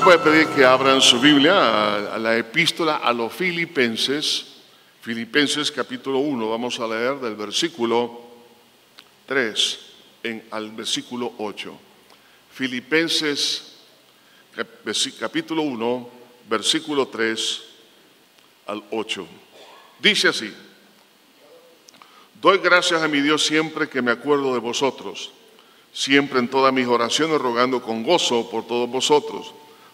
Les voy a pedir que abran su Biblia a, la epístola a los filipenses, Filipenses capítulo 1, vamos a leer del versículo 3 en, al versículo 8. Filipenses capítulo 1, versículo 3 al 8. Dice así, doy gracias a mi Dios siempre que me acuerdo de vosotros, siempre en todas mis oraciones rogando con gozo por todos vosotros,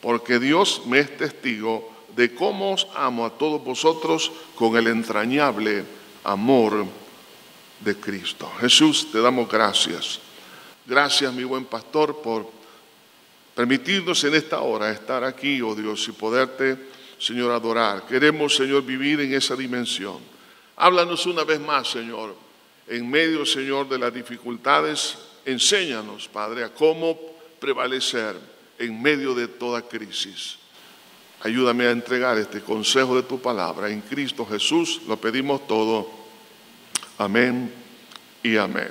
Porque Dios me es testigo de cómo os amo a todos vosotros con el entrañable amor de Cristo. Jesús, te damos gracias. Gracias, mi buen pastor, por permitirnos en esta hora estar aquí, oh Dios, y poderte, Señor, adorar. Queremos, Señor, vivir en esa dimensión. Háblanos una vez más, Señor, en medio, Señor, de las dificultades. Enséñanos, Padre, a cómo prevalecer en medio de toda crisis. Ayúdame a entregar este consejo de tu palabra. En Cristo Jesús lo pedimos todo. Amén y amén.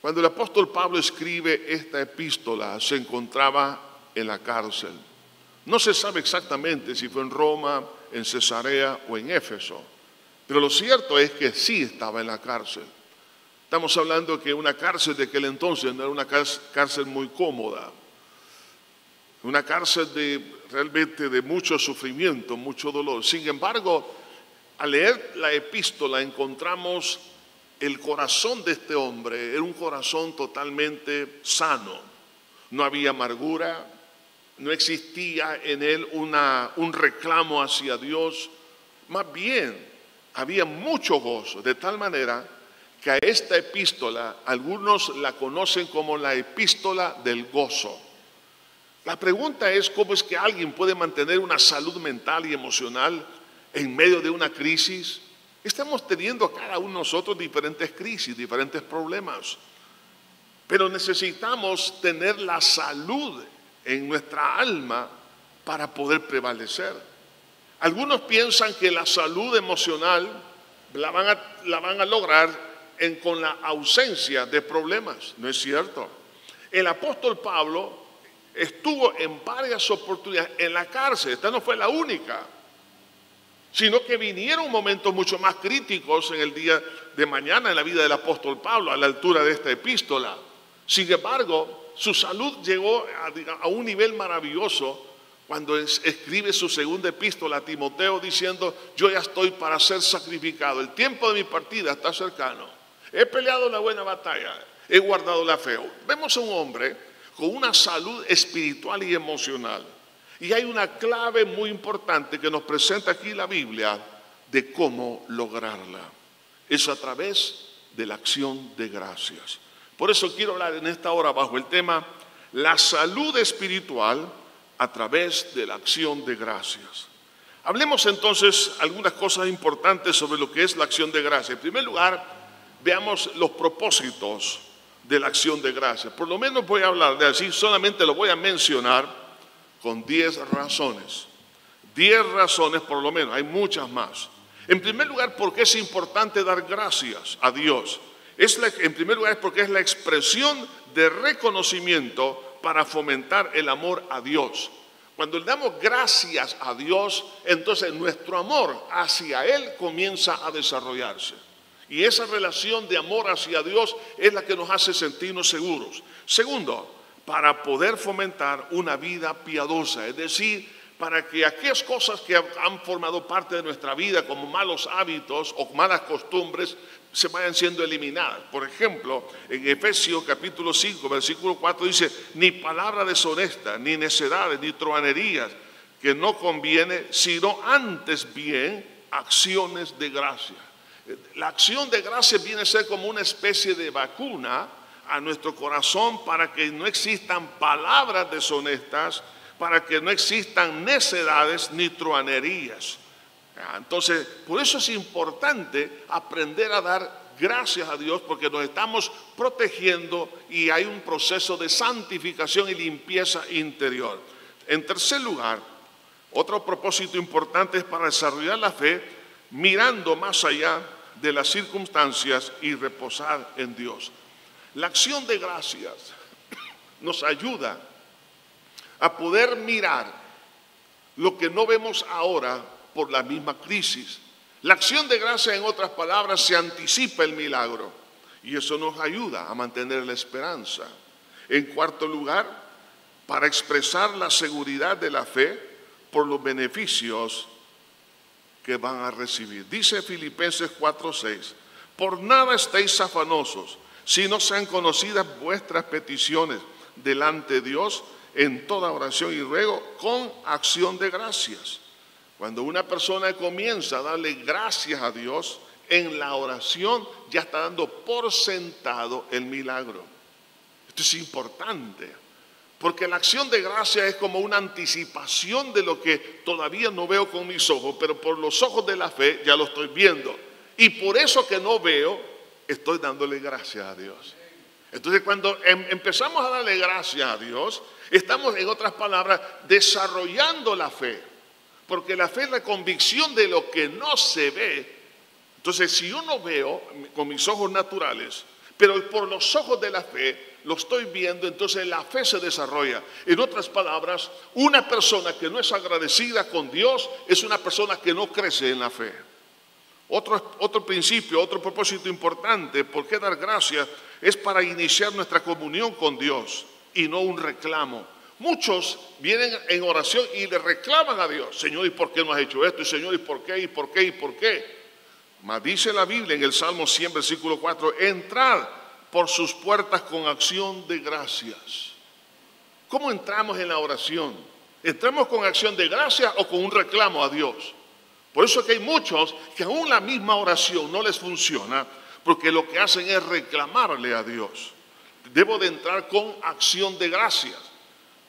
Cuando el apóstol Pablo escribe esta epístola, se encontraba en la cárcel. No se sabe exactamente si fue en Roma, en Cesarea o en Éfeso, pero lo cierto es que sí estaba en la cárcel. Estamos hablando que una cárcel de aquel entonces no era una cárcel muy cómoda, una cárcel de realmente de mucho sufrimiento, mucho dolor. Sin embargo, al leer la epístola encontramos el corazón de este hombre, era un corazón totalmente sano. No había amargura, no existía en él una, un reclamo hacia Dios, más bien había mucho gozo, de tal manera que esta epístola algunos la conocen como la epístola del gozo. La pregunta es cómo es que alguien puede mantener una salud mental y emocional en medio de una crisis. Estamos teniendo cada uno de nosotros diferentes crisis, diferentes problemas, pero necesitamos tener la salud en nuestra alma para poder prevalecer. Algunos piensan que la salud emocional la van a lograr en- con la ausencia de problemas. No es cierto. El apóstol Pablo estuvo en varias oportunidades en la cárcel. Esta no fue la única sino que vinieron momentos mucho más críticos en el día de mañana en la vida del apóstol Pablo, a la altura de esta epístola. Sin embargo, su salud llegó a, un nivel maravilloso cuando es- escribe su segunda epístola a Timoteo diciendo, yo ya estoy para ser sacrificado, el tiempo de mi partida está cercano, he peleado la buena batalla, he guardado la fe. Vemos a un hombre con una salud espiritual y emocional. Y hay una clave muy importante que nos presenta aquí la Biblia de cómo lograrla. Es a través de la acción de gracias. Por eso quiero hablar en esta hora bajo el tema la salud espiritual a través de la acción de gracias. Hablemos entonces algunas cosas importantes sobre lo que es la acción de gracias. En primer lugar, veamos los propósitos de la acción de gracias. Por lo menos voy a hablar de así, solamente lo voy a mencionar con 10 razones. 10 razones por lo menos, hay muchas más. En primer lugar, porque es importante dar gracias a Dios. Es en primer lugar, es porque es la expresión de reconocimiento para fomentar el amor a Dios. Cuando le damos gracias a Dios, entonces nuestro amor hacia Él comienza a desarrollarse. Y esa relación de amor hacia Dios es la que nos hace sentirnos seguros. Segundo, para poder fomentar una vida piadosa, es decir, para que aquellas cosas que han formado parte de nuestra vida como malos hábitos o malas costumbres se vayan siendo eliminadas. Por ejemplo, en Efesios capítulo 5, versículo 4 dice, ni palabra deshonesta, ni necedades, ni truanerías, que no conviene, sino antes bien acciones de gracia. La acción de gracia viene a ser como una especie de vacuna a nuestro corazón para que no existan palabras deshonestas, para que no existan necedades ni truanerías. Entonces, por eso es importante aprender a dar gracias a Dios porque nos estamos protegiendo y hay un proceso de santificación y limpieza interior. En tercer lugar, otro propósito importante es para desarrollar la fe mirando más allá de las circunstancias y reposar en Dios. La acción de gracias nos ayuda a poder mirar lo que no vemos ahora por la misma crisis. La acción de gracia, en otras palabras, se anticipa el milagro y eso nos ayuda a mantener la esperanza. En cuarto lugar, para expresar la seguridad de la fe por los beneficios que van a recibir. Dice Filipenses 4:6, por nada estéis afanosos, si no sean conocidas vuestras peticiones delante de Dios en toda oración y ruego con acción de gracias. Cuando una persona comienza a darle gracias a Dios en la oración, ya está dando por sentado el milagro. Esto es importante, porque la acción de gracia es como una anticipación de lo que todavía no veo con mis ojos, pero por los ojos de la fe ya lo estoy viendo. Y por eso que no veo, estoy dándole gracias a Dios. Entonces cuando em, empezamos a darle gracias a Dios, estamos en otras palabras desarrollando la fe. Porque la fe es la convicción de lo que no se ve. Entonces, si yo no veo con mis ojos naturales, pero por los ojos de la fe lo estoy viendo, entonces la fe se desarrolla. En otras palabras, una persona que no es agradecida con Dios es una persona que no crece en la fe. Otro, otro principio, otro propósito importante, ¿por qué dar gracias? Es para iniciar nuestra comunión con Dios y no un reclamo. Muchos vienen en oración y le reclaman a Dios, Señor, ¿y por qué no has hecho esto? Y Señor, ¿y por qué? ¿Y por qué? ¿Y por qué? Mas dice la Biblia en el Salmo 100, versículo 4, entrar por sus puertas con acción de gracias. ¿Cómo entramos en la oración? ¿Entramos con acción de gracias o con un reclamo a Dios? Por eso es que hay muchos que aún la misma oración no les funciona porque lo que hacen es reclamarle a Dios. Debo de entrar con acción de gracias.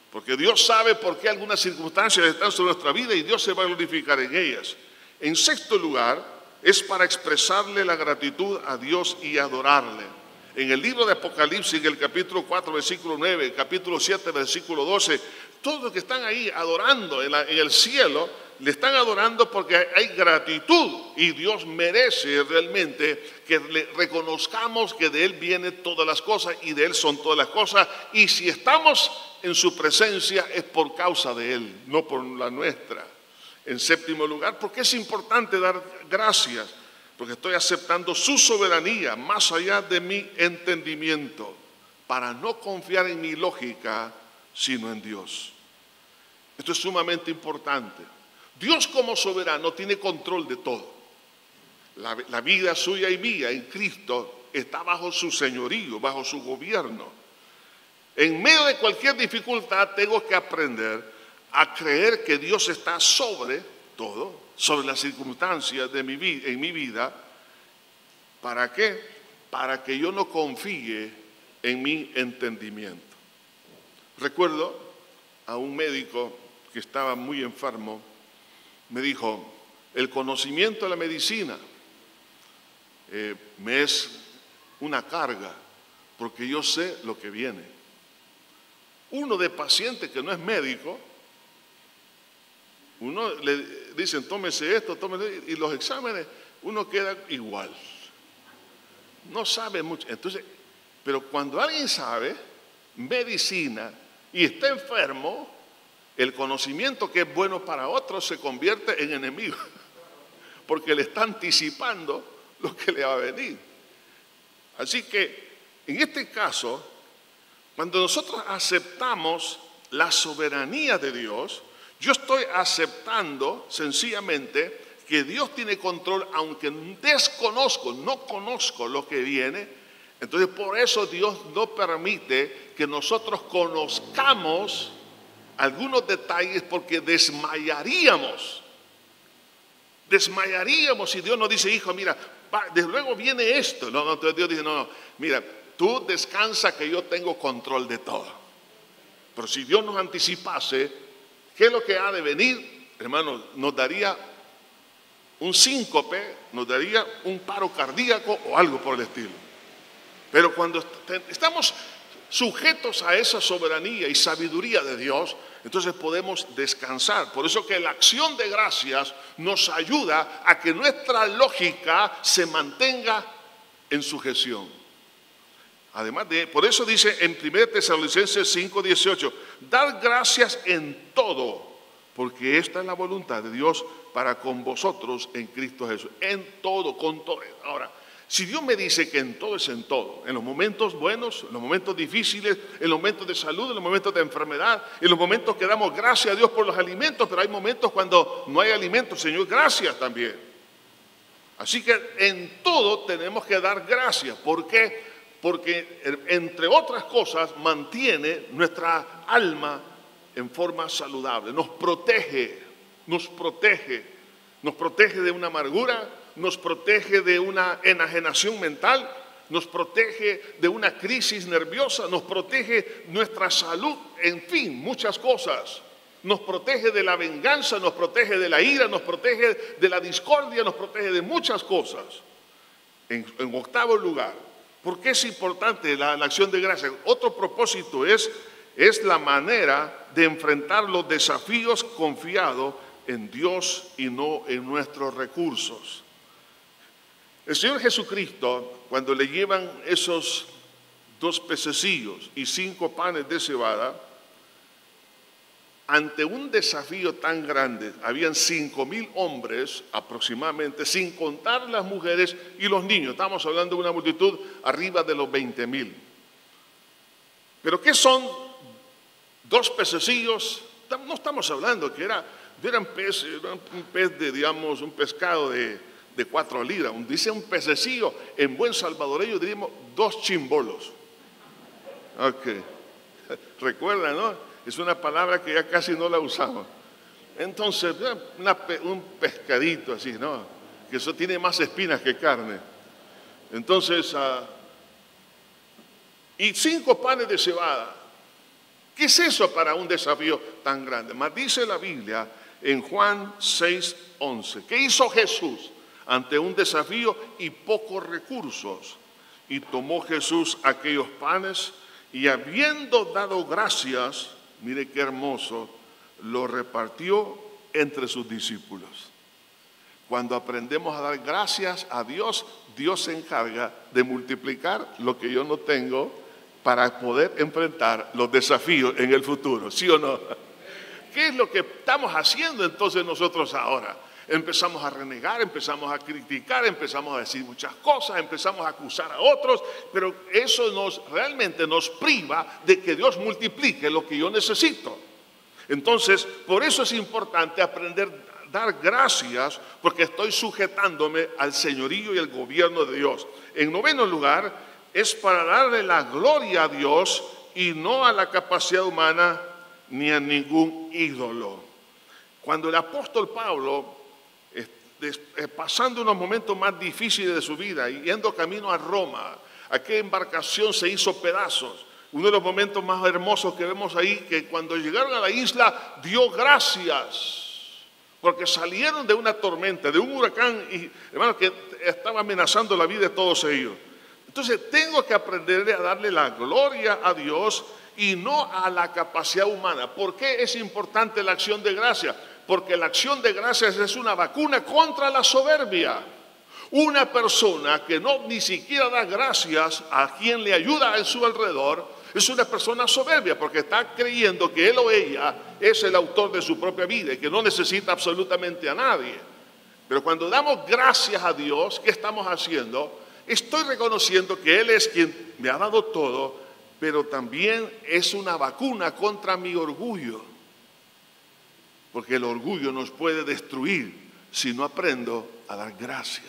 Porque Dios sabe por qué algunas circunstancias están sobre nuestra vida y Dios se va a glorificar en ellas. En sexto lugar, es para expresarle la gratitud a Dios y adorarle. En el libro de Apocalipsis, en el capítulo 4, versículo 9, capítulo 7, versículo 12, todos los que están ahí adorando en, en el cielo, le están adorando porque hay gratitud y Dios merece realmente que le reconozcamos que de Él vienen todas las cosas y de Él son todas las cosas. Y si estamos en su presencia es por causa de Él, no por la nuestra. En séptimo lugar, porque es importante dar gracias, porque estoy aceptando su soberanía más allá de mi entendimiento, para no confiar en mi lógica, sino en Dios. Esto es sumamente importante. Dios como soberano tiene control de todo. La, vida suya y mía en Cristo está bajo su señorío, bajo su gobierno. En medio de cualquier dificultad tengo que aprender a creer que Dios está sobre todo, sobre las circunstancias de mi vida, en mi vida. ¿Para qué? Para que yo no confíe en mi entendimiento. Recuerdo a un médico que estaba muy enfermo, me dijo, el conocimiento de la medicina eh, me es una carga, porque yo sé lo que viene. Uno de pacientes que no es médico, uno le dicen, tómese esto, tómese, y los exámenes, uno queda igual. No sabe mucho. Entonces, pero cuando alguien sabe medicina y está enfermo, el conocimiento que es bueno para otros se convierte en enemigo, porque le está anticipando lo que le va a venir. Así que, en este caso, cuando nosotros aceptamos la soberanía de Dios, yo estoy aceptando sencillamente que Dios tiene control, aunque desconozco, no conozco lo que viene. Entonces por eso Dios no permite que nosotros conozcamos algunos detalles porque desmayaríamos. Desmayaríamos si Dios nos dice, hijo, mira, desde luego viene esto. No, no, Dios dice, no, no, mira, tú descansa que yo tengo control de todo. Pero si Dios nos anticipase, ¿Qué es lo que ha de venir? Hermanos, nos daría un síncope, nos daría un paro cardíaco o algo por el estilo. Pero cuando estamos sujetos a esa soberanía y sabiduría de Dios, entonces podemos descansar. Por eso que la acción de gracias nos ayuda a que nuestra lógica se mantenga en sujeción. Además de, por eso dice en 1 Tesalonicenses 5:18, dar gracias en todo, porque esta es la voluntad de Dios para con vosotros en Cristo Jesús. En todo, con todo. Ahora, si Dios me dice que en todo es en todo, en los momentos buenos, en los momentos difíciles, en los momentos de salud, en los momentos de enfermedad, en los momentos que damos gracias a Dios por los alimentos, pero hay momentos cuando no hay alimentos, Señor, gracias también. Así que en todo tenemos que dar gracias. ¿Por qué? Porque entre otras cosas mantiene nuestra alma en forma saludable, nos protege, nos protege, nos protege de una amargura, nos protege de una enajenación mental, nos protege de una crisis nerviosa, nos protege nuestra salud, en fin, muchas cosas. Nos protege de la venganza, nos protege de la ira, nos protege de la discordia, nos protege de muchas cosas. En, octavo lugar, ¿por qué es importante la, acción de gracia? Otro propósito es, es la manera de enfrentar los desafíos confiados en Dios y no en nuestros recursos. El Señor Jesucristo, cuando le llevan esos dos pececillos y cinco panes de cebada, ante un desafío tan grande, habían cinco mil hombres aproximadamente, sin contar las mujeres y los niños. Estamos hablando de una multitud arriba de los 20 mil. Pero ¿qué son dos pececillos? No estamos hablando que era, eran un pez de, digamos, un pescado de, de cuatro libras. Dice un pececillo, en buen salvadoreño diríamos dos chimbolos. Ok. Recuerda, ¿no? Es una palabra que ya casi no la usamos. Entonces, un pescadito así, ¿no? Que eso tiene más espinas que carne. Entonces, ah, y cinco panes de cebada. ¿Qué es eso para un desafío tan grande? Más dice la Biblia en Juan 6, 11. ¿Qué hizo Jesús? ante un desafío y pocos recursos. Y tomó Jesús aquellos panes y habiendo dado gracias, mire qué hermoso, lo repartió entre sus discípulos. Cuando aprendemos a dar gracias a Dios, Dios se encarga de multiplicar lo que yo no tengo para poder enfrentar los desafíos en el futuro, ¿sí o no? ¿Qué es lo que estamos haciendo entonces nosotros ahora? Empezamos a renegar, empezamos a criticar, empezamos a decir muchas cosas, empezamos a acusar a otros, pero eso nos realmente nos priva de que Dios multiplique lo que yo necesito. Entonces, por eso es importante aprender a dar gracias, porque estoy sujetándome al señorío y al gobierno de Dios. En noveno lugar, es para darle la gloria a Dios y no a la capacidad humana ni a ningún ídolo. Cuando el apóstol Pablo pasando unos momentos más difíciles de su vida yendo camino a Roma. Aquella embarcación se hizo pedazos. Uno de los momentos más hermosos que vemos ahí, que cuando llegaron a la isla dio gracias, porque salieron de una tormenta, de un huracán, y hermano, que estaba amenazando la vida de todos ellos. Entonces tengo que aprender a darle la gloria a Dios y no a la capacidad humana. ¿Por qué es importante la acción de gracia? Porque la acción de gracias es una vacuna contra la soberbia. Una persona que no ni siquiera da gracias a quien le ayuda en su alrededor es una persona soberbia porque está creyendo que él o ella es el autor de su propia vida y que no necesita absolutamente a nadie. Pero cuando damos gracias a Dios, ¿qué estamos haciendo? Estoy reconociendo que Él es quien me ha dado todo, pero también es una vacuna contra mi orgullo porque el orgullo nos puede destruir si no aprendo a dar gracias.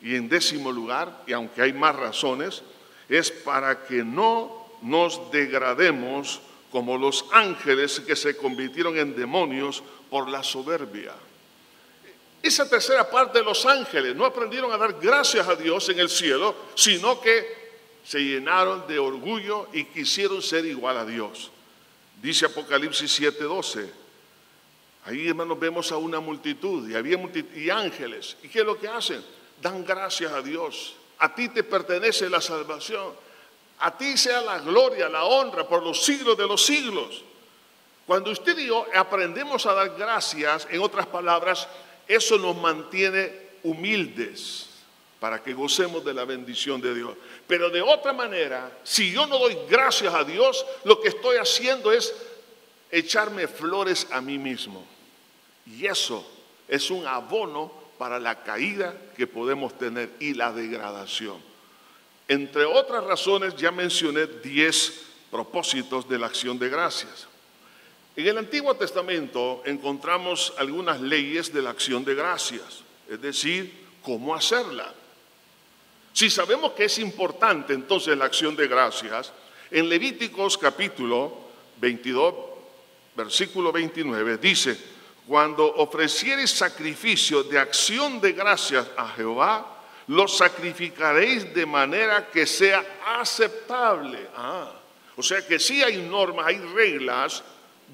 Y en décimo lugar, y aunque hay más razones, es para que no nos degrademos como los ángeles que se convirtieron en demonios por la soberbia. Esa tercera parte de los ángeles no aprendieron a dar gracias a Dios en el cielo, sino que se llenaron de orgullo y quisieron ser igual a Dios. Dice Apocalipsis 7:12. Ahí, hermanos, vemos a una multitud y había y ángeles. ¿Y qué es lo que hacen? Dan gracias a Dios. A ti te pertenece la salvación. A ti sea la gloria, la honra por los siglos de los siglos. Cuando usted y yo aprendemos a dar gracias, en otras palabras, eso nos mantiene humildes para que gocemos de la bendición de Dios. Pero de otra manera, si yo no doy gracias a Dios, lo que estoy haciendo es echarme flores a mí mismo. Y eso es un abono para la caída que podemos tener y la degradación. Entre otras razones, ya mencioné 10 propósitos de la acción de gracias. En el Antiguo Testamento encontramos algunas leyes de la acción de gracias, es decir, cómo hacerla. Si sabemos que es importante entonces la acción de gracias, en Levíticos capítulo 22, versículo 29, dice, cuando ofreciereis sacrificio de acción de gracias a Jehová, lo sacrificaréis de manera que sea aceptable. Ah, o sea que sí hay normas, hay reglas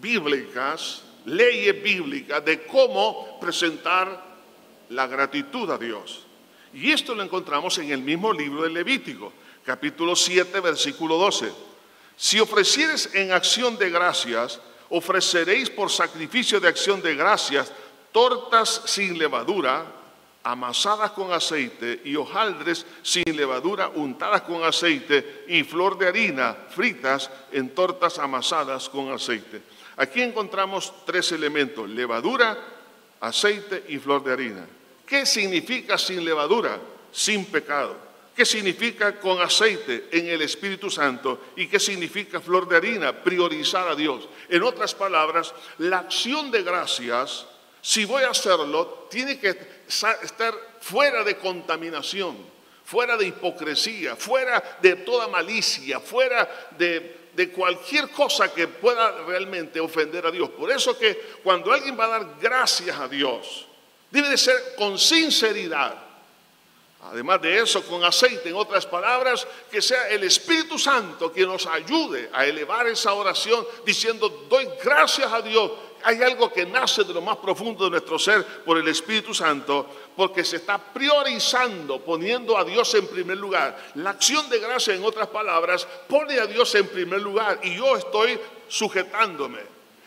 bíblicas, leyes bíblicas de cómo presentar la gratitud a Dios. Y esto lo encontramos en el mismo libro de Levítico, capítulo 7, versículo 12. Si ofrecieres en acción de gracias, ofreceréis por sacrificio de acción de gracias tortas sin levadura, amasadas con aceite, y hojaldres sin levadura untadas con aceite, y flor de harina fritas en tortas amasadas con aceite. Aquí encontramos tres elementos, levadura, aceite y flor de harina. ¿Qué significa sin levadura? Sin pecado. ¿Qué significa con aceite en el Espíritu Santo? ¿Y qué significa flor de harina? Priorizar a Dios. En otras palabras, la acción de gracias, si voy a hacerlo, tiene que estar fuera de contaminación, fuera de hipocresía, fuera de toda malicia, fuera de de cualquier cosa que pueda realmente ofender a Dios. Por eso que cuando alguien va a dar gracias a Dios, debe de ser con sinceridad. Además de eso, con aceite, en otras palabras, que sea el Espíritu Santo quien nos ayude a elevar esa oración diciendo, doy gracias a Dios hay algo que nace de lo más profundo de nuestro ser por el Espíritu Santo, porque se está priorizando, poniendo a Dios en primer lugar. La acción de gracia, en otras palabras, pone a Dios en primer lugar y yo estoy sujetándome.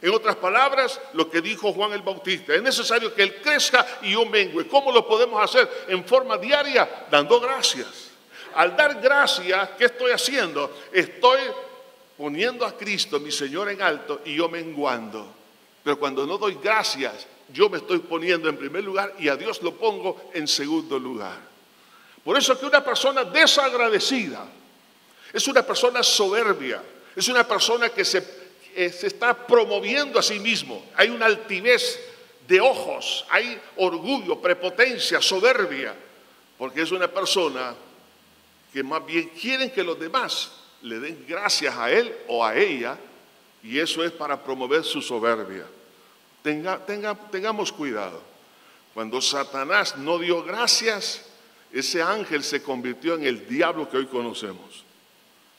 En otras palabras, lo que dijo Juan el Bautista, es necesario que Él crezca y yo mengue. ¿Cómo lo podemos hacer? En forma diaria, dando gracias. Al dar gracias, ¿qué estoy haciendo? Estoy poniendo a Cristo, mi Señor, en alto y yo menguando. Pero cuando no doy gracias, yo me estoy poniendo en primer lugar y a Dios lo pongo en segundo lugar. Por eso que una persona desagradecida es una persona soberbia, es una persona que se, eh, se está promoviendo a sí mismo. Hay una altivez de ojos, hay orgullo, prepotencia, soberbia, porque es una persona que más bien quieren que los demás le den gracias a él o a ella y eso es para promover su soberbia. Tenga, tengamos cuidado. Cuando Satanás no dio gracias, ese ángel se convirtió en el diablo que hoy conocemos.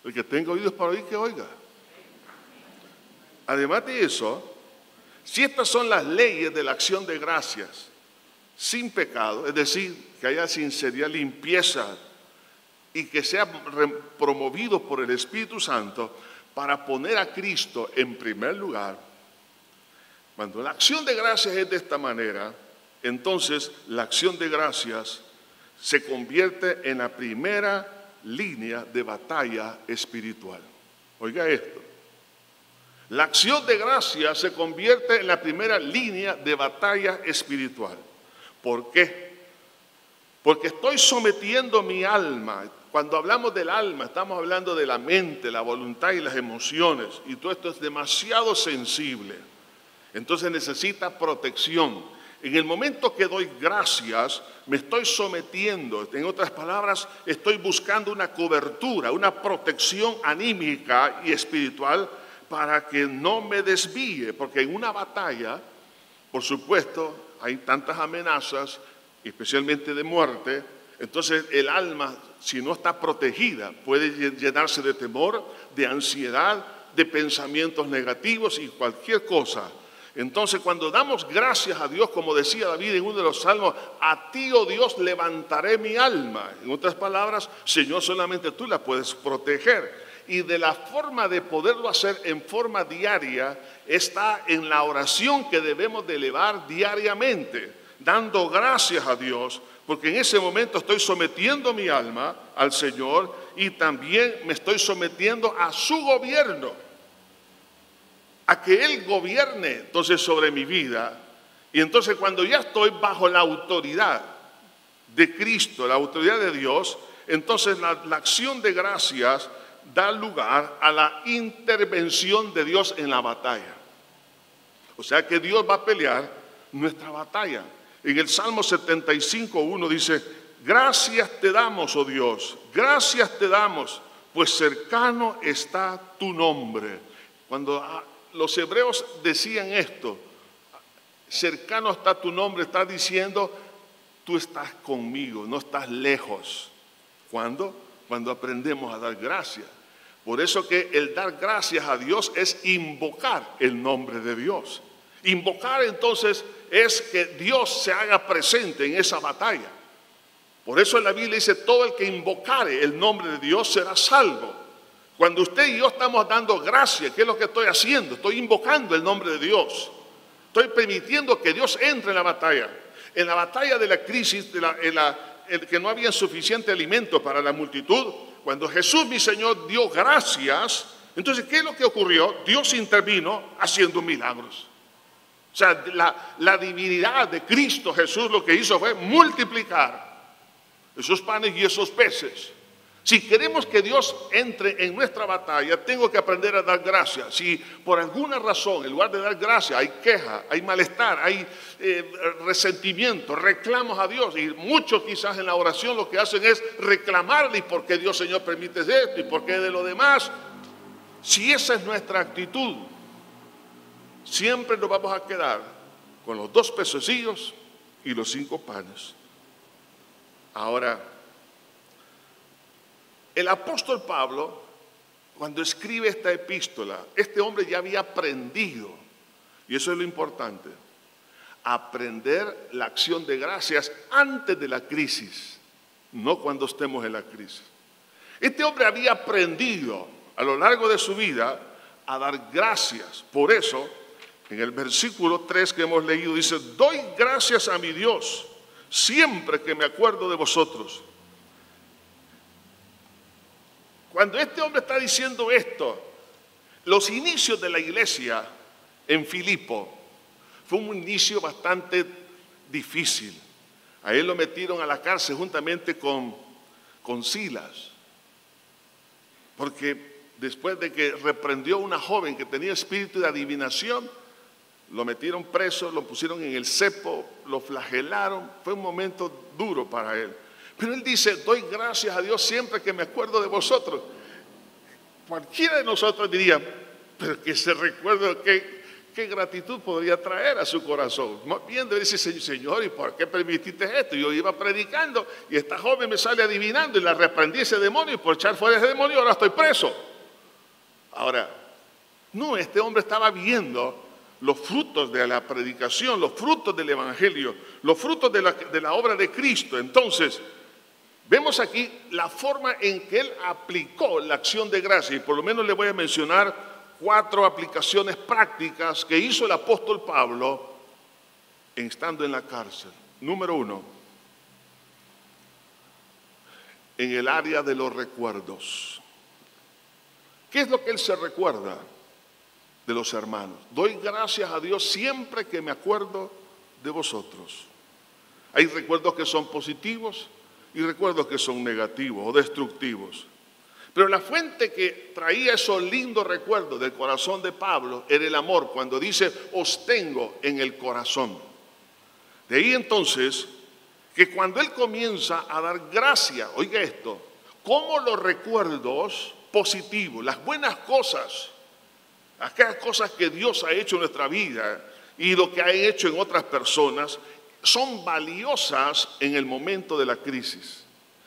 El que tenga oídos para oír, que oiga. Además de eso, si estas son las leyes de la acción de gracias, sin pecado, es decir, que haya sinceridad, limpieza y que sea promovido por el Espíritu Santo, para poner a Cristo en primer lugar, cuando la acción de gracias es de esta manera, entonces la acción de gracias se convierte en la primera línea de batalla espiritual. Oiga esto. La acción de gracias se convierte en la primera línea de batalla espiritual. ¿Por qué? Porque estoy sometiendo mi alma, cuando hablamos del alma, estamos hablando de la mente, la voluntad y las emociones. Y todo esto es demasiado sensible. Entonces necesita protección. En el momento que doy gracias, me estoy sometiendo, en otras palabras, estoy buscando una cobertura, una protección anímica y espiritual para que no me desvíe, porque en una batalla, por supuesto, hay tantas amenazas, especialmente de muerte, entonces el alma, si no está protegida, puede llenarse de temor, de ansiedad, de pensamientos negativos y cualquier cosa. Entonces cuando damos gracias a Dios, como decía David en uno de los salmos, a ti, oh Dios, levantaré mi alma. En otras palabras, Señor, solamente tú la puedes proteger. Y de la forma de poderlo hacer en forma diaria está en la oración que debemos de elevar diariamente, dando gracias a Dios, porque en ese momento estoy sometiendo mi alma al Señor y también me estoy sometiendo a su gobierno, a que Él gobierne entonces sobre mi vida. Y entonces cuando ya estoy bajo la autoridad de Cristo, la autoridad de Dios, entonces la, la acción de gracias da lugar a la intervención de Dios en la batalla. O sea que Dios va a pelear nuestra batalla. En el Salmo 75, uno dice, gracias te damos, oh Dios, gracias te damos, pues cercano está tu nombre. Cuando ah, los hebreos decían esto, cercano está tu nombre, está diciendo, tú estás conmigo, no estás lejos. ¿Cuándo? Cuando aprendemos a dar gracias. Por eso que el dar gracias a Dios es invocar el nombre de Dios. Invocar entonces es que Dios se haga presente en esa batalla. Por eso en la Biblia dice, todo el que invocare el nombre de Dios será salvo. Cuando usted y yo estamos dando gracias, ¿qué es lo que estoy haciendo? Estoy invocando el nombre de Dios. Estoy permitiendo que Dios entre en la batalla. En la batalla de la crisis, de la, en que no había suficiente alimento para la multitud, cuando Jesús, mi Señor, dio gracias, entonces, ¿qué es lo que ocurrió? Dios intervino haciendo milagros. O sea, la, la divinidad de Cristo Jesús lo que hizo fue multiplicar esos panes y esos peces. Si queremos que Dios entre en nuestra batalla, tengo que aprender a dar gracias. Si por alguna razón, en lugar de dar gracias, hay queja, hay malestar, hay eh, resentimiento, reclamos a Dios, y muchos quizás en la oración lo que hacen es reclamarle, ¿y por qué Dios Señor permite esto? ¿Y por qué de lo demás? Si esa es nuestra actitud, siempre nos vamos a quedar con los dos pececillos y los cinco panes. Ahora, el apóstol Pablo, cuando escribe esta epístola, este hombre ya había aprendido, y eso es lo importante, aprender la acción de gracias antes de la crisis, no cuando estemos en la crisis. Este hombre había aprendido a lo largo de su vida a dar gracias. Por eso, en el versículo 3 que hemos leído, dice, doy gracias a mi Dios siempre que me acuerdo de vosotros cuando este hombre está diciendo esto, los inicios de la iglesia en Filipo fue un inicio bastante difícil. A él lo metieron a la cárcel juntamente con, con Silas, porque después de que reprendió a una joven que tenía espíritu de adivinación, lo metieron preso, lo pusieron en el cepo, lo flagelaron. Fue un momento duro para él. Pero él dice, doy gracias a Dios siempre que me acuerdo de vosotros. Cualquiera de nosotros diría, pero que se recuerde qué, qué gratitud podría traer a su corazón. Bien, dice, Señor, ¿y por qué permitiste esto? Yo iba predicando y esta joven me sale adivinando y la reprendí ese demonio y por echar fuera ese demonio ahora estoy preso. Ahora, no, este hombre estaba viendo los frutos de la predicación, los frutos del Evangelio, los frutos de la, de la obra de Cristo. Entonces, Vemos aquí la forma en que él aplicó la acción de gracia y por lo menos le voy a mencionar cuatro aplicaciones prácticas que hizo el apóstol Pablo estando en la cárcel. Número uno, en el área de los recuerdos. ¿Qué es lo que él se recuerda de los hermanos? Doy gracias a Dios siempre que me acuerdo de vosotros. Hay recuerdos que son positivos y recuerdos que son negativos o destructivos. Pero la fuente que traía esos lindos recuerdos del corazón de Pablo era el amor, cuando dice, os tengo en el corazón. De ahí entonces que cuando él comienza a dar gracia, oiga esto, como los recuerdos positivos, las buenas cosas, aquellas cosas que Dios ha hecho en nuestra vida y lo que ha hecho en otras personas, son valiosas en el momento de la crisis.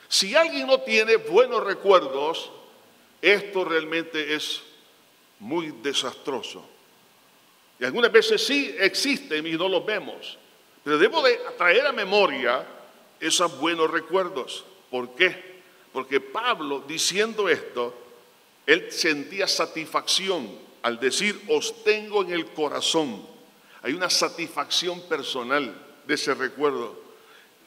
Si alguien no tiene buenos recuerdos, esto realmente es muy desastroso. Y algunas veces sí existen y no los vemos. Pero debo de traer a memoria esos buenos recuerdos. ¿Por qué? Porque Pablo, diciendo esto, él sentía satisfacción al decir, os tengo en el corazón. Hay una satisfacción personal de ese recuerdo.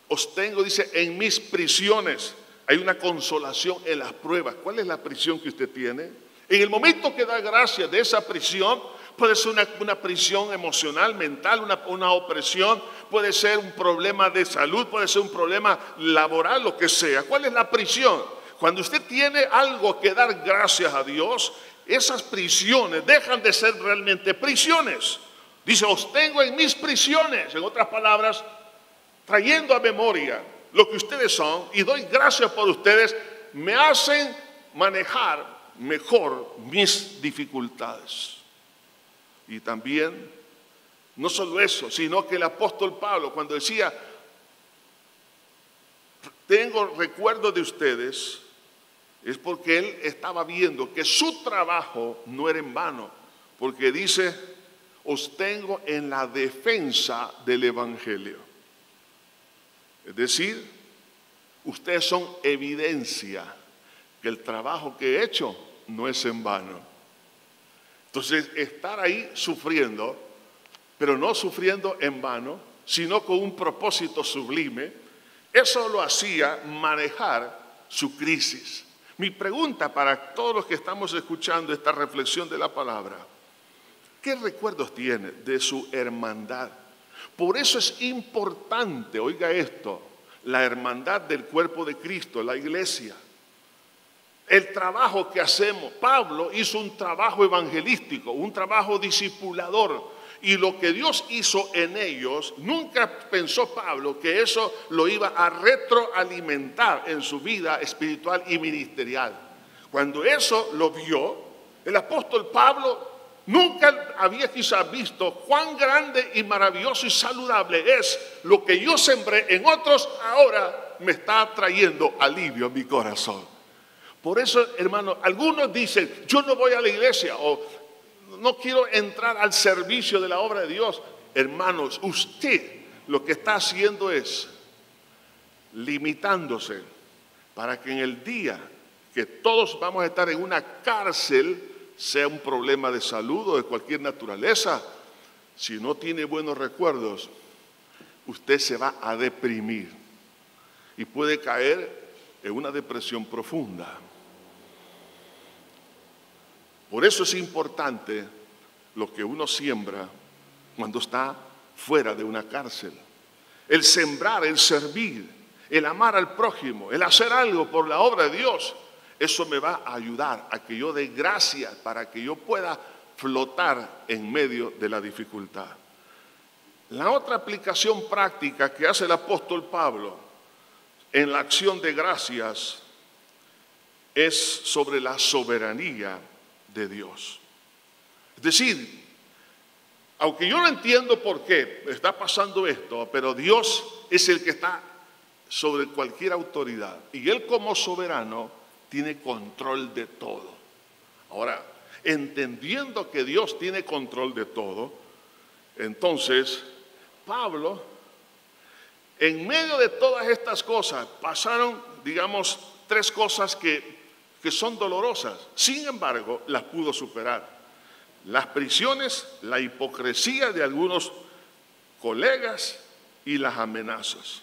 Os tengo, dice, en mis prisiones. Hay una consolación en las pruebas. ¿Cuál es la prisión que usted tiene? En el momento que da gracia de esa prisión, puede ser una, prisión emocional, mental, una, una, opresión, puede ser un problema de salud, puede ser un problema laboral, lo que sea. ¿Cuál es la prisión? Cuando usted tiene algo que dar gracias a Dios, esas prisiones dejan de ser realmente prisiones. Dice, os tengo en mis prisiones, en otras palabras, trayendo a memoria lo que ustedes son y doy gracias por ustedes, me hacen manejar mejor mis dificultades. Y también, no solo eso, sino que el apóstol Pablo, cuando decía, tengo recuerdo de ustedes, es porque él estaba viendo que su trabajo no era en vano, porque dice, os tengo en la defensa del Evangelio. Es decir, ustedes son evidencia que el trabajo que he hecho no es en vano. Entonces, estar ahí sufriendo, pero no sufriendo en vano, sino con un propósito sublime, eso lo hacía manejar su crisis. Mi pregunta para todos los que estamos escuchando esta reflexión de la palabra, ¿qué recuerdos tiene de su hermandad? Por eso es importante, oiga esto, la hermandad del cuerpo de Cristo, la iglesia. El trabajo que hacemos, Pablo hizo un trabajo evangelístico, un trabajo discipulador. Y lo que Dios hizo en ellos, nunca pensó Pablo que eso lo iba a retroalimentar en su vida espiritual y ministerial. Cuando eso lo vio, el apóstol Pablo Nunca había quizás visto cuán grande y maravilloso y saludable es lo que yo sembré en otros, ahora me está trayendo alivio a mi corazón. Por eso, hermano, algunos dicen, yo no voy a la iglesia o no quiero entrar al servicio de la obra de Dios. Hermanos, usted lo que está haciendo es limitándose para que en el día que todos vamos a estar en una cárcel, sea un problema de salud o de cualquier naturaleza, si no tiene buenos recuerdos, usted se va a deprimir y puede caer en una depresión profunda. Por eso es importante lo que uno siembra cuando está fuera de una cárcel. El sembrar, el servir, el amar al prójimo, el hacer algo por la obra de Dios eso me va a ayudar a que yo dé gracias para que yo pueda flotar en medio de la dificultad. La otra aplicación práctica que hace el apóstol Pablo en la acción de gracias es sobre la soberanía de Dios. Es decir, aunque yo no entiendo por qué está pasando esto, pero Dios es el que está sobre cualquier autoridad y Él como soberano tiene control de todo. Ahora, entendiendo que Dios tiene control de todo, entonces Pablo, en medio de todas estas cosas, pasaron, digamos, tres cosas que, que son dolorosas. Sin embargo, las pudo superar. Las prisiones, la hipocresía de algunos colegas y las amenazas.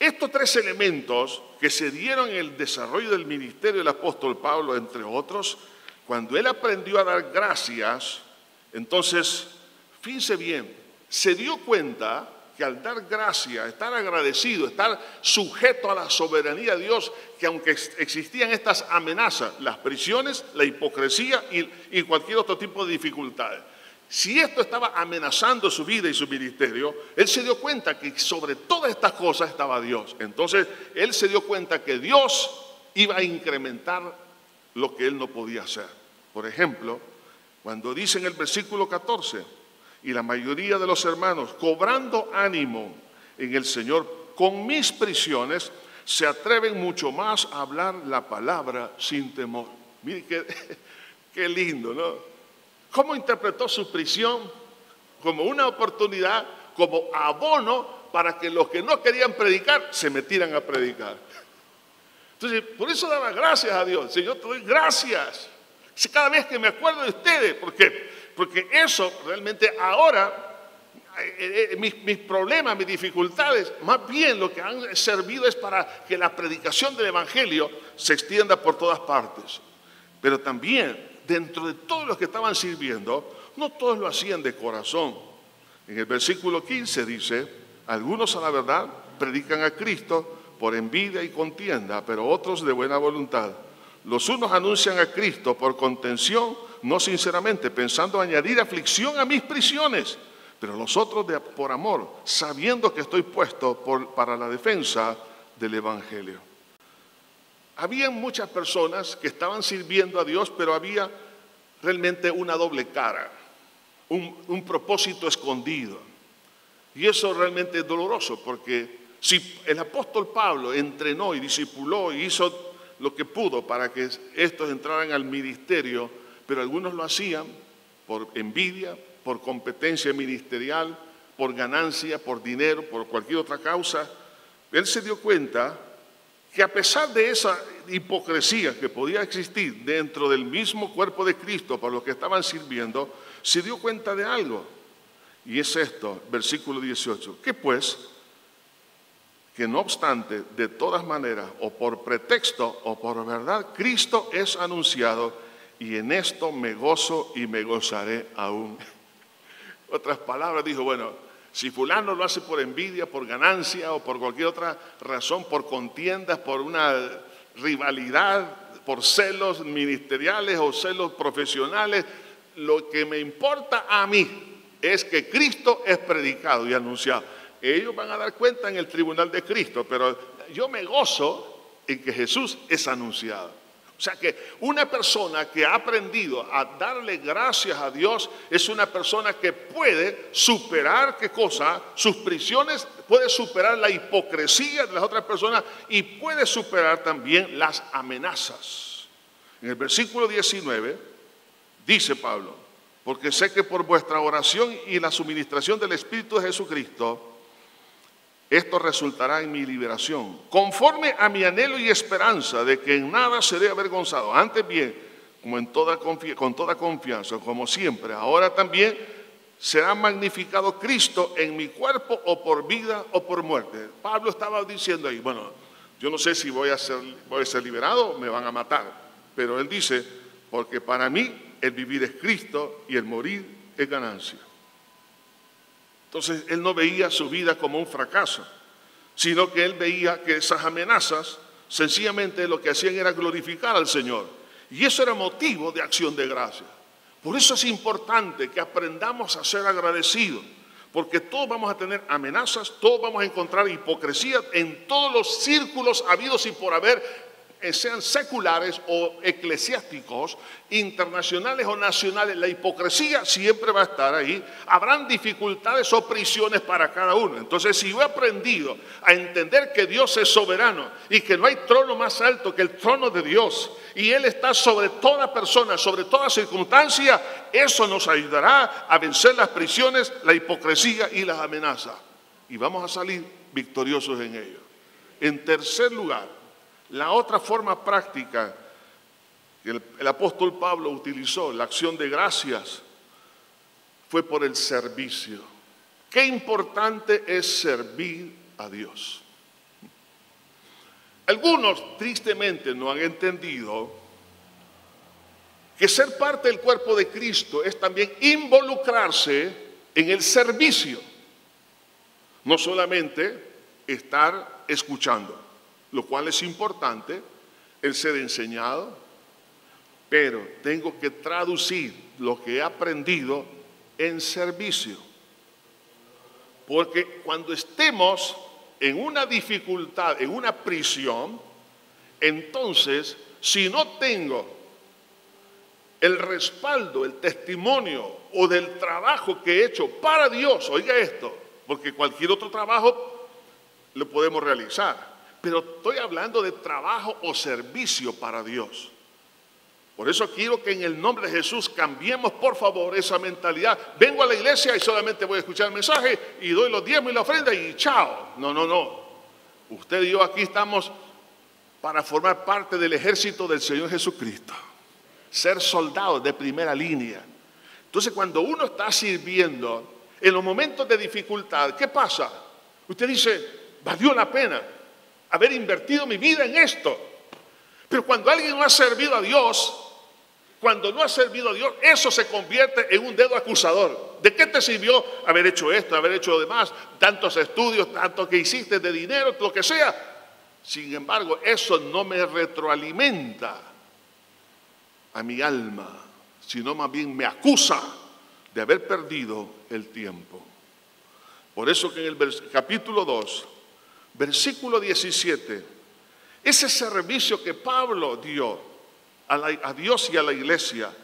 Estos tres elementos que se dieron en el desarrollo del ministerio del apóstol Pablo, entre otros, cuando él aprendió a dar gracias, entonces, fíjense bien, se dio cuenta que al dar gracias, estar agradecido, estar sujeto a la soberanía de Dios, que aunque existían estas amenazas, las prisiones, la hipocresía y, y cualquier otro tipo de dificultades, si esto estaba amenazando su vida y su ministerio, él se dio cuenta que sobre todas estas cosas estaba Dios. Entonces, él se dio cuenta que Dios iba a incrementar lo que él no podía hacer. Por ejemplo, cuando dice en el versículo 14, y la mayoría de los hermanos, cobrando ánimo en el Señor, con mis prisiones, se atreven mucho más a hablar la palabra sin temor. Mire que Qué lindo, ¿no? ¿Cómo interpretó su prisión? Como una oportunidad, como abono para que los que no querían predicar se metieran a predicar. Entonces, por eso daba gracias a Dios. Señor, te doy gracias. Cada vez que me acuerdo de ustedes, ¿por qué? Porque eso realmente ahora eh, eh, mis, mis, problemas, mis dificultades, más bien lo que han servido es para que la predicación del Evangelio se extienda por todas partes. Pero también dentro de todos los que estaban sirviendo, no todos lo hacían de corazón. En el versículo 15 dice, algunos a la verdad predican a Cristo por envidia y contienda, pero otros de buena voluntad. Los unos anuncian a Cristo por contención, no sinceramente, pensando añadir aflicción a mis prisiones pero los otros por amor, sabiendo que estoy puesto para la defensa del Evangelio. Había muchas personas que estaban sirviendo a Dios, pero había realmente una doble cara, un, un propósito escondido. Y eso realmente es doloroso, porque si el apóstol Pablo entrenó y discipuló y hizo lo que pudo para que estos entraran al ministerio, pero algunos lo hacían por envidia, por competencia ministerial, por ganancia, por dinero, por cualquier otra causa, él se dio cuenta que a pesar de esa hipocresía que podía existir dentro del mismo cuerpo de Cristo para los que estaban sirviendo, se dio cuenta de algo. Y es esto, versículo 18. Que pues, que no obstante, de todas maneras, o por pretexto o por verdad, Cristo es anunciado y en esto me gozo y me gozaré aún. Otras palabras, dijo, bueno, si fulano lo hace por envidia, por ganancia o por cualquier otra razón, por contiendas, por una rivalidad, por celos ministeriales o celos profesionales, lo que me importa a mí es que Cristo es predicado y anunciado. Ellos van a dar cuenta en el tribunal de Cristo, pero yo me gozo en que Jesús es anunciado. O sea que una persona que ha aprendido a darle gracias a Dios es una persona que puede superar, ¿qué cosa? Sus prisiones, puede superar la hipocresía de las otras personas y puede superar también las amenazas. En el versículo 19 dice Pablo, porque sé que por vuestra oración y la suministración del Espíritu de Jesucristo, esto resultará en mi liberación, conforme a mi anhelo y esperanza de que en nada seré avergonzado. Antes bien, como en toda con toda confianza, como siempre, ahora también será magnificado Cristo en mi cuerpo o por vida o por muerte. Pablo estaba diciendo ahí, bueno, yo no sé si voy a ser, voy a ser liberado me van a matar, pero él dice, porque para mí el vivir es Cristo y el morir es ganancia. Entonces él no veía su vida como un fracaso, sino que él veía que esas amenazas sencillamente lo que hacían era glorificar al Señor. Y eso era motivo de acción de gracia. Por eso es importante que aprendamos a ser agradecidos, porque todos vamos a tener amenazas, todos vamos a encontrar hipocresía en todos los círculos habidos y por haber sean seculares o eclesiásticos, internacionales o nacionales, la hipocresía siempre va a estar ahí. Habrán dificultades o prisiones para cada uno. Entonces, si yo he aprendido a entender que Dios es soberano y que no hay trono más alto que el trono de Dios, y Él está sobre toda persona, sobre toda circunstancia, eso nos ayudará a vencer las prisiones, la hipocresía y las amenazas. Y vamos a salir victoriosos en ello. En tercer lugar, la otra forma práctica que el, apóstol Pablo utilizó, la acción de gracias, fue por el servicio. Qué importante es servir a Dios. Algunos tristemente no han entendido que ser parte del cuerpo de Cristo es también involucrarse en el servicio, no solamente estar escuchando lo cual es importante, el ser enseñado, pero tengo que traducir lo que he aprendido en servicio. Porque cuando estemos en una dificultad, en una prisión, entonces, si no tengo el respaldo, el testimonio o del trabajo que he hecho para Dios, oiga esto, porque cualquier otro trabajo lo podemos realizar pero estoy hablando de trabajo o servicio para Dios. Por eso quiero que en el nombre de Jesús cambiemos, por favor, esa mentalidad. Vengo a la iglesia y solamente voy a escuchar el mensaje y doy los diezmos y la ofrenda y chao. No, no, no. Usted y yo aquí estamos para formar parte del ejército del Señor Jesucristo. Ser soldados de primera línea. Entonces, cuando uno está sirviendo, en los momentos de dificultad, ¿qué pasa? Usted dice, valió la pena haber invertido mi vida en esto. Pero cuando alguien no ha servido a Dios, cuando no ha servido a Dios, eso se convierte en un dedo acusador. ¿De qué te sirvió haber hecho esto, haber hecho lo demás? Tantos estudios, tanto que hiciste de dinero, lo que sea. Sin embargo, eso no me retroalimenta a mi alma, sino más bien me acusa de haber perdido el tiempo. Por eso que en el capítulo 2, versículo 17, ese servicio que Pablo dio a, Dios y a la iglesia,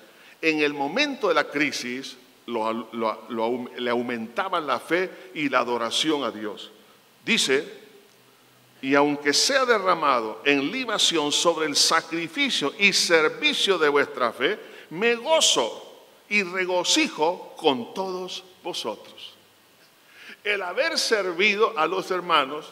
en el momento de la crisis le aumentaban la fe y la adoración a Dios. Dice, y aunque sea derramado en libación sobre el sacrificio y servicio de vuestra fe, me gozo y regocijo con todos vosotros. El haber servido a los hermanos,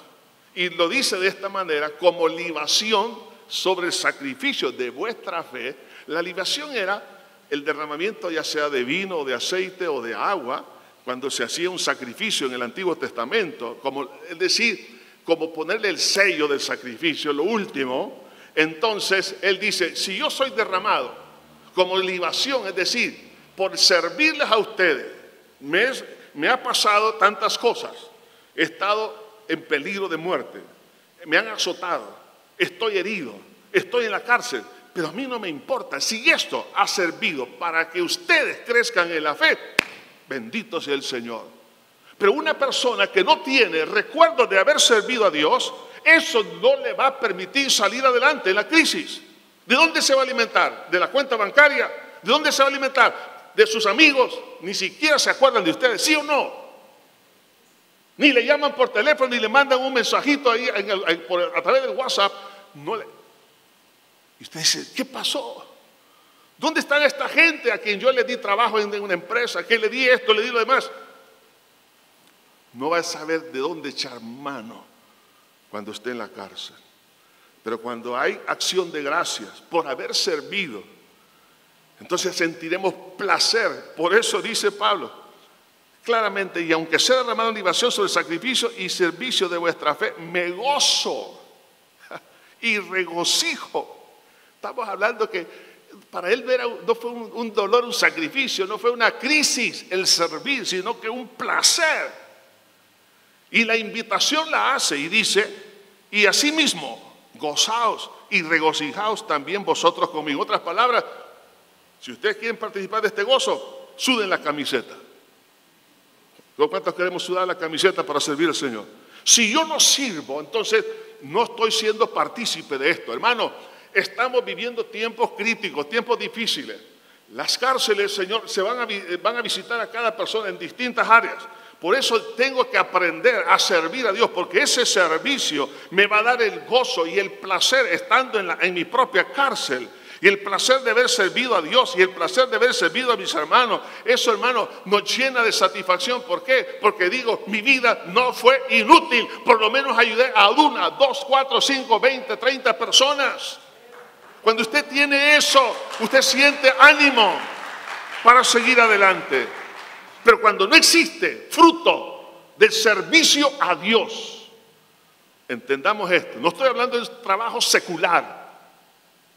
y lo dice de esta manera, como libación sobre el sacrificio de vuestra fe, la libación era el derramamiento ya sea de vino de aceite o de agua, cuando se hacía un sacrificio en el Antiguo Testamento, como, es decir, como ponerle el sello del sacrificio, lo último, entonces él dice, si yo soy derramado como libación, es decir, por servirles a ustedes, me, me ha pasado tantas cosas, he estado en peligro de muerte, me han azotado, estoy herido, estoy en la cárcel, pero a mí no me importa. Si esto ha servido para que ustedes crezcan en la fe, bendito sea el Señor. Pero una persona que no tiene recuerdo de haber servido a Dios, eso no le va a permitir salir adelante en la crisis. ¿De dónde se va a alimentar? ¿De la cuenta bancaria? ¿De dónde se va a alimentar? ¿De sus amigos? Ni siquiera se acuerdan de ustedes, ¿sí o no? Ni le llaman por teléfono, ni le mandan un mensajito ahí a través del WhatsApp. No le... Y usted dice, ¿qué pasó? ¿Dónde están esta gente a quien yo le di trabajo en una empresa, que le di esto, le di lo demás? No va a saber de dónde echar mano cuando esté en la cárcel. Pero cuando hay acción de gracias por haber servido, entonces sentiremos placer. Por eso dice Pablo, claramente, y aunque sea derramado en libación sobre el sacrificio y servicio de vuestra fe, me gozo y regocijo. Estamos hablando que para él no, fue un, dolor, un sacrificio, no fue una crisis el servir, sino que un placer. Y la invitación la hace y dice, y asimismo, gozaos y regocijaos también vosotros conmigo. Otras palabras, si ustedes quieren participar de este gozo, suden la camiseta. ¿Cuántos queremos sudar la camiseta para servir al Señor? Si yo no sirvo, entonces no estoy siendo partícipe de esto. Hermano, estamos viviendo tiempos críticos, tiempos difíciles. Las cárceles, Señor, se van a, van a visitar a cada persona en distintas áreas. Por eso tengo que aprender a servir a Dios, porque ese servicio me va a dar el gozo y el placer estando en mi propia cárcel y el placer de haber servido a Dios y el placer de haber servido a mis hermanos, eso hermano nos llena de satisfacción. ¿Por qué? Porque digo, mi vida no fue inútil. Por lo menos ayudé a una, dos, cuatro, cinco, veinte, treinta personas. Cuando usted tiene eso, usted siente ánimo para seguir adelante. Pero cuando no existe fruto del servicio a Dios, entendamos esto, no estoy hablando de trabajo secular,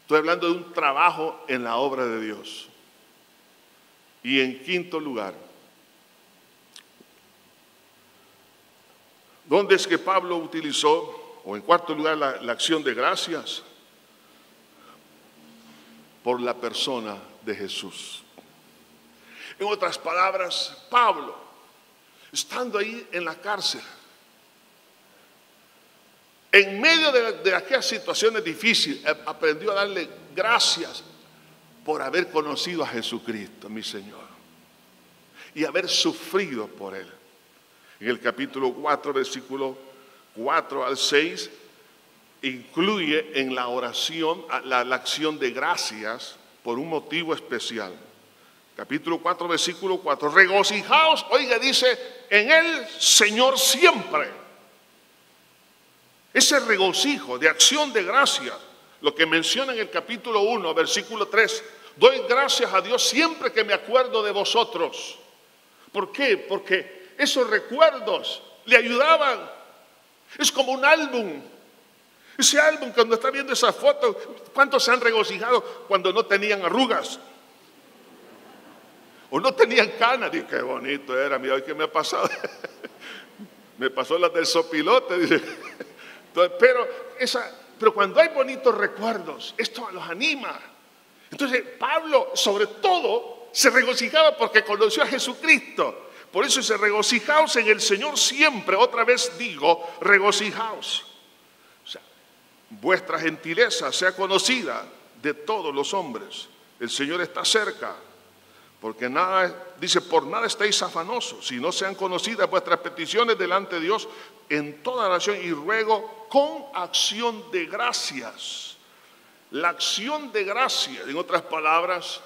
Estoy hablando de un trabajo en la obra de Dios. Y en quinto lugar, ¿dónde es que Pablo utilizó, o en cuarto lugar, la, acción de gracias? Por la persona de Jesús. En otras palabras, Pablo, estando ahí en la cárcel, en medio de, aquellas situaciones difíciles, aprendió a darle gracias por haber conocido a Jesucristo, mi Señor, y haber sufrido por Él. En el capítulo 4, versículo 4 al 6, incluye en la oración la, la acción de gracias por un motivo especial. Capítulo 4, versículo 4. Regocijaos, oiga, dice, en el Señor siempre. Ese regocijo de acción de gracia, lo que menciona en el capítulo 1, versículo 3, doy gracias a Dios siempre que me acuerdo de vosotros. ¿Por qué? Porque esos recuerdos le ayudaban. Es como un álbum. Ese álbum, cuando está viendo esa foto, ¿cuántos se han regocijado cuando no tenían arrugas? O no tenían canas. Dice, qué bonito era, mira, ¿qué me ha pasado? me pasó la del sopilote, dice. Pero, esa, pero cuando hay bonitos recuerdos, esto los anima. Entonces, Pablo, sobre todo, se regocijaba porque conoció a Jesucristo. Por eso se regocijaos en el Señor siempre. Otra vez digo, regocijaos. Vuestra gentileza sea conocida de todos los hombres. El Señor está cerca. Porque nada, dice, por nada estéis afanosos, si no sean conocidas vuestras peticiones delante de Dios en toda oración y ruego con acción de gracias. La acción de gracias, en otras palabras,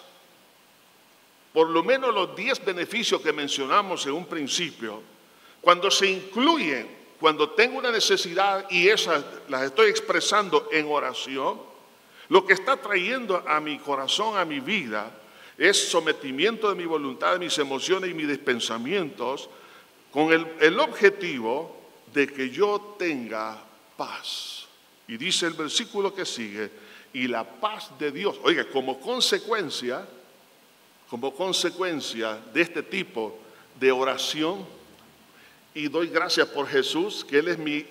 por lo menos los 10 beneficios que mencionamos en un principio, cuando se incluyen, cuando tengo una necesidad y esas las estoy expresando en oración, lo que está trayendo a mi corazón, a mi vida, es sometimiento de mi voluntad, de mis emociones y mis pensamientos, con el, el objetivo de que yo tenga paz. Y dice el versículo que sigue, y la paz de Dios, oiga, como consecuencia, como consecuencia de este tipo de oración, y doy gracias por Jesús, que Él es mi,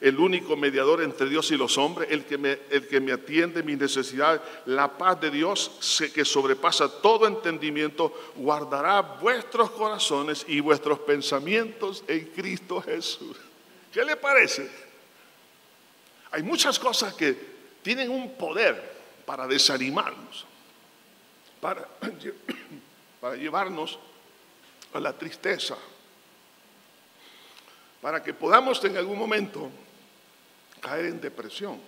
el único mediador entre Dios y los hombres, el que me, el que me atiende mis necesidades, la paz de Dios que sobrepasa todo entendimiento, guardará vuestros corazones y vuestros pensamientos en Cristo Jesús. ¿Qué le parece? Hay muchas cosas que tienen un poder para desanimarnos para, para llevarnos a la tristeza, para que podamos en algún momento caer en depresión.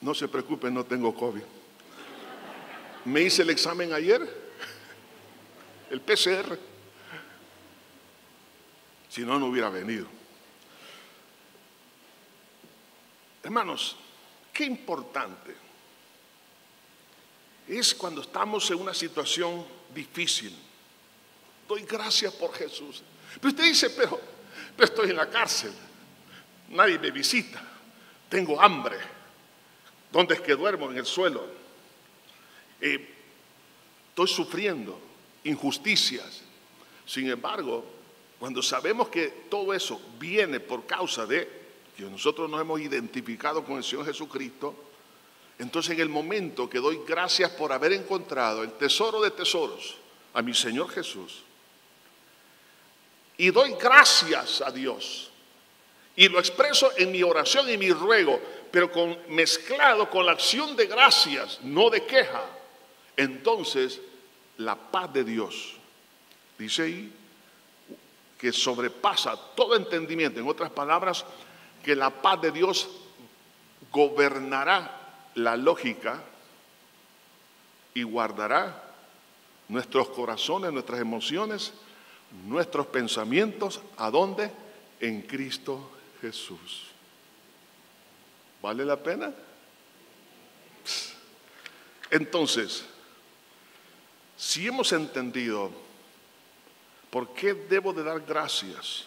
No se preocupen, no tengo COVID. Me hice el examen ayer, el PCR. Si no, no hubiera venido. Hermanos, qué importante es cuando estamos en una situación difícil. Doy gracias por Jesús. Pero usted dice, pero, estoy en la cárcel, nadie me visita, tengo hambre, ¿dónde es que duermo? En el suelo. Eh, estoy sufriendo injusticias. Sin embargo, cuando sabemos que todo eso viene por causa de que nosotros nos hemos identificado con el Señor Jesucristo, entonces en el momento que doy gracias por haber encontrado el tesoro de tesoros a mi Señor Jesús, y doy gracias a Dios, y lo expreso en mi oración y mi ruego, pero con, mezclado con la acción de gracias, no de queja, entonces la paz de Dios, dice ahí, que sobrepasa todo entendimiento, en otras palabras, que la paz de Dios gobernará la lógica y guardará nuestros corazones, nuestras emociones, nuestros pensamientos, ¿a dónde? En Cristo Jesús. ¿Vale la pena? Entonces, si hemos entendido por qué debo de dar gracias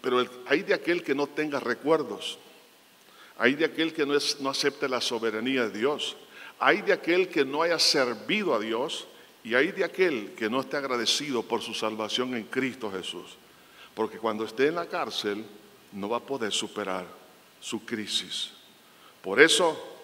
pero hay de aquel que no tenga recuerdos, hay de aquel que no, no acepte la soberanía de Dios, hay de aquel que no haya servido a Dios y hay de aquel que no esté agradecido por su salvación en Cristo Jesús. Porque cuando esté en la cárcel no va a poder superar su crisis. Por eso,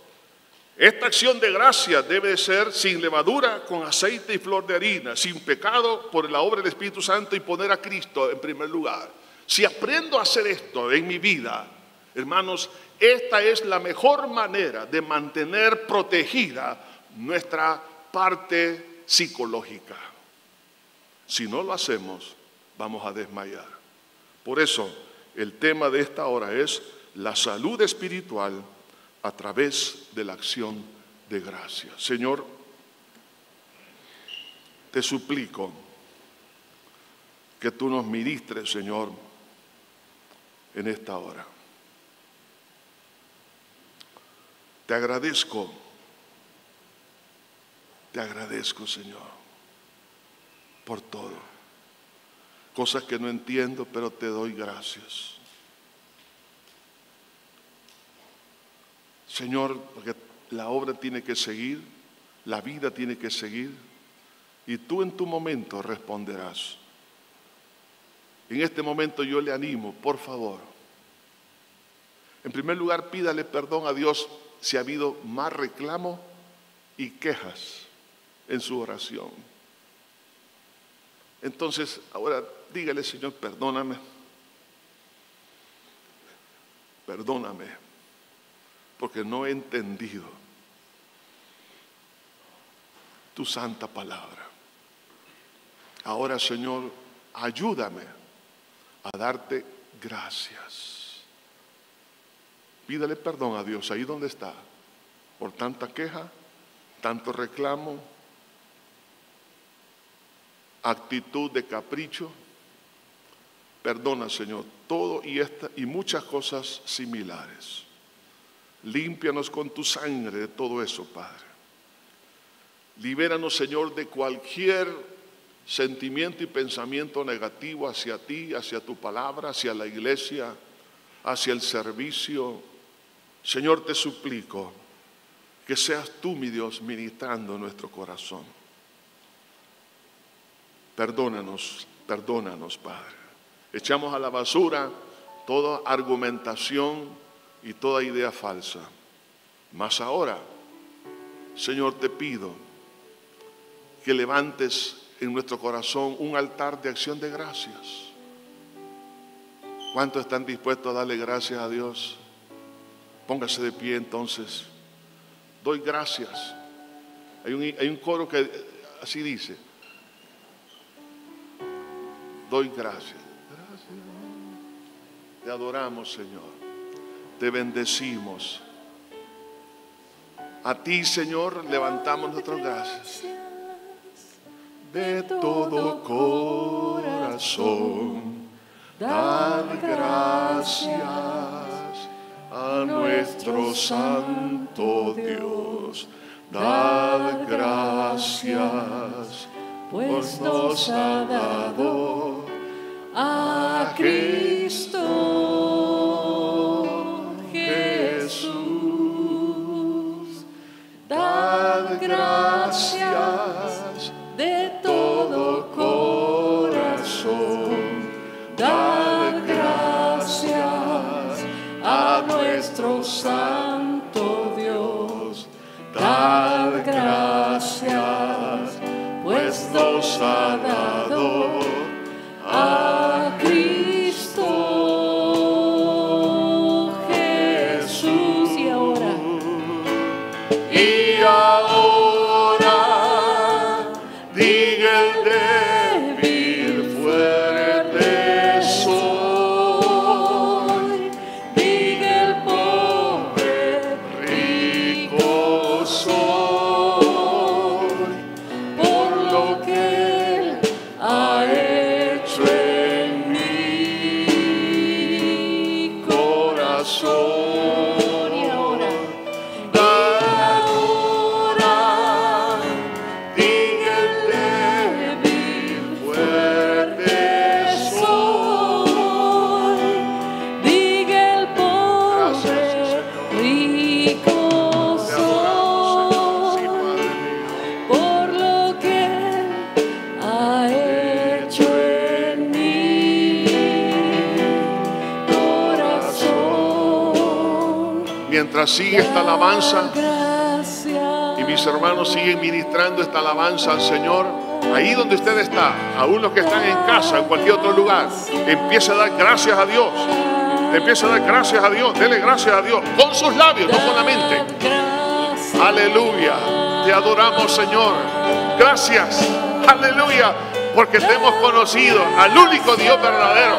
esta acción de gracia debe ser sin levadura, con aceite y flor de harina, sin pecado por la obra del Espíritu Santo y poner a Cristo en primer lugar. Si aprendo a hacer esto en mi vida, hermanos, esta es la mejor manera de mantener protegida nuestra parte psicológica. Si no lo hacemos, vamos a desmayar. Por eso, el tema de esta hora es la salud espiritual a través de la acción de gracia. Señor, te suplico que tú nos ministres, Señor, en esta hora. Te agradezco, te agradezco, Señor, por todo. Cosas que no entiendo, pero te doy gracias. Señor, porque la obra tiene que seguir, la vida tiene que seguir, y tú en tu momento responderás. En este momento yo le animo, por favor. En primer lugar, pídale perdón a Dios si ha habido más reclamo y quejas en su oración. Entonces, ahora dígale, Señor, perdóname. Perdóname, porque no he entendido tu santa palabra. Ahora, Señor, ayúdame a darte gracias. Pídale perdón a Dios ahí donde está por tanta queja, tanto reclamo, actitud de capricho. Perdona, Señor, todo y esta y muchas cosas similares. Límpianos con tu sangre de todo eso, Padre. Libéranos, Señor, de cualquier sentimiento y pensamiento negativo hacia ti, hacia tu palabra, hacia la iglesia, hacia el servicio. Señor, te suplico que seas tú, mi Dios, ministrando nuestro corazón. Perdónanos, perdónanos, Padre. Echamos a la basura toda argumentación y toda idea falsa. Mas ahora, Señor, te pido que levantes en nuestro corazón un altar de acción de gracias. ¿Cuántos están dispuestos a darle gracias a Dios? Póngase de pie entonces. Doy gracias. Hay un, hay un coro que así dice. Doy gracias. Te adoramos, Señor. Te bendecimos. A ti, Señor, levantamos nuestras gracias de todo corazón. Dad gracias a nuestro Santo Dios. Dad gracias, pues nos ha dado a Cristo Jesús. Dad gracias de todo corazón. Dad gracias a nuestro Santo Dios. Dad gracias, pues nos ha dado Sigue esta alabanza y mis hermanos siguen ministrando esta alabanza al Señor, ahí donde usted está, aún los que están en casa, en cualquier otro lugar, empieza a dar gracias a Dios. Empieza a dar gracias a Dios, dele gracias a Dios, con sus labios, no con la mente. Aleluya. Te adoramos, Señor. Gracias. Aleluya. Porque te hemos conocido al único Dios verdadero.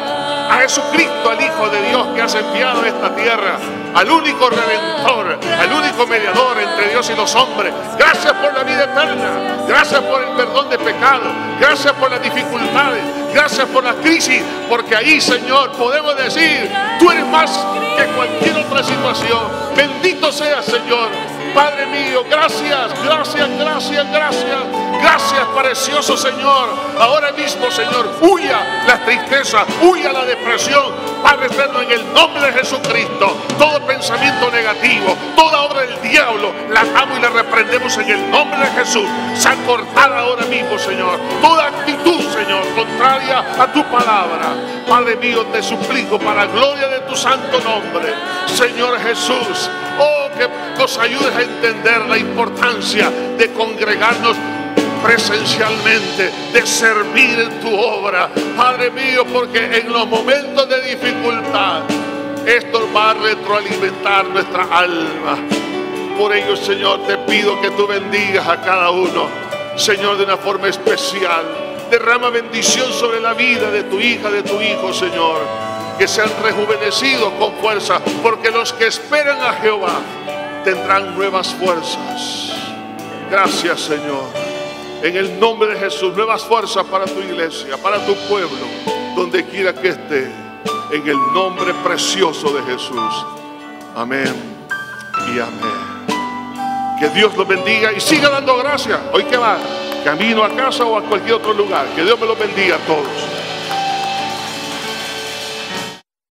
a Jesucristo, al Hijo de Dios que has enviado a esta tierra, al único redentor, al único mediador entre Dios y los hombres. Gracias por la vida eterna, gracias por el perdón de pecado, gracias por las dificultades, gracias por la crisis, porque ahí, Señor, podemos decir, tú eres más que cualquier otra situación. Bendito sea, Señor. Padre mío, gracias, gracias, gracias, gracias. Gracias, precioso Señor. Ahora mismo, Señor, huya la tristeza, huya la depresión. Padre eterno, en el nombre de Jesucristo, todo pensamiento negativo, toda obra del diablo, la atamos y la reprendemos en el nombre de Jesús. Se cortada ahora mismo, Señor. Toda actitud, Señor, contraria a tu palabra. Padre mío, te suplico para la gloria de tu santo nombre, Señor Jesús. Oh, que nos ayudes a entender la importancia de congregarnos presencialmente, de servir en tu obra. Padre mío, porque en los momentos de dificultad, esto va a retroalimentar nuestra alma. Por ello, Señor, te pido que tú bendigas a cada uno, Señor, de una forma especial. Derrama bendición sobre la vida de tu hija, de tu hijo, Señor. Que sean rejuvenecidos con fuerza, porque los que esperan a Jehová tendrán nuevas fuerzas. Gracias, Señor. En el nombre de Jesús, nuevas fuerzas para tu iglesia, para tu pueblo, donde quiera que esté. En el nombre precioso de Jesús. Amén y amén. Que Dios los bendiga y siga dando gracias. Hoy que va, camino a casa o a cualquier otro lugar. Que Dios me los bendiga a todos.